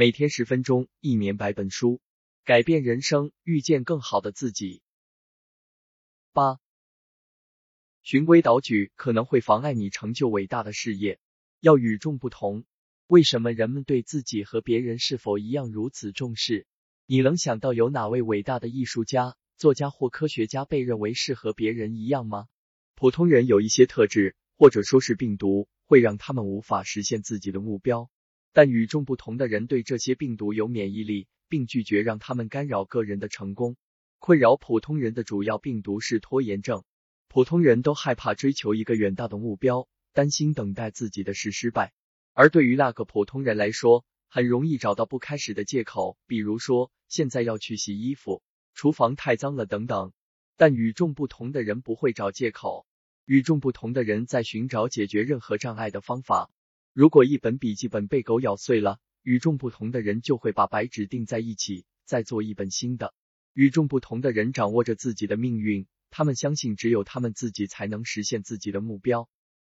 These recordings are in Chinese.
每天十分钟，一年百本书，改变人生，遇见更好的自己。八，循规蹈矩可能会妨碍你成就伟大的事业。要与众不同。为什么人们对自己和别人是否一样如此重视？你能想到有哪位伟大的艺术家、作家或科学家被认为是和别人一样吗？普通人有一些特质，或者说是病毒，会让他们无法实现自己的目标。但与众不同的人对这些病毒有免疫力，并拒绝让他们干扰个人的成功。困扰普通人的主要病毒是拖延症。普通人都害怕追求一个远大的目标，担心等待自己的是失败。而对于那个普通人来说，很容易找到不开始的借口，比如说现在要去洗衣服，厨房太脏了等等。但与众不同的人不会找借口，与众不同的人在寻找解决任何障碍的方法。如果一本笔记本被狗咬碎了，与众不同的人就会把白纸钉在一起，再做一本新的。与众不同的人掌握着自己的命运，他们相信只有他们自己才能实现自己的目标。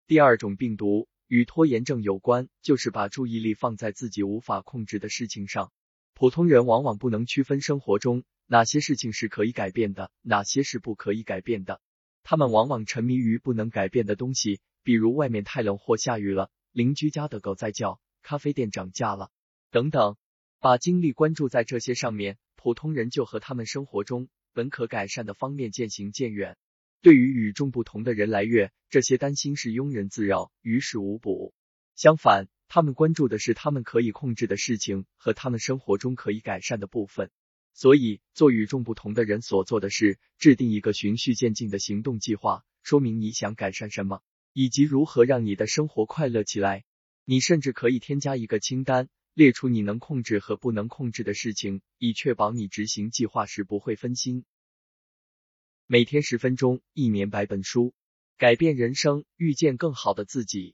第二种病毒与拖延症有关，就是把注意力放在自己无法控制的事情上。普通人往往不能区分生活中哪些事情是可以改变的，哪些是不可以改变的。他们往往沉迷于不能改变的东西，比如外面太冷或下雨了。邻居家的狗在叫，咖啡店涨价了，等等，把精力关注在这些上面，普通人就和他们生活中本可改善的方面渐行渐远。对于与众不同的人来越，这些担心是庸人自扰，于事无补。相反，他们关注的是他们可以控制的事情和他们生活中可以改善的部分。所以，做与众不同的人所做的事，制定一个循序渐进的行动计划，说明你想改善什么。以及如何让你的生活快乐起来，你甚至可以添加一个清单，列出你能控制和不能控制的事情，以确保你执行计划时不会分心。每天十分钟，一年百本书，改变人生，遇见更好的自己。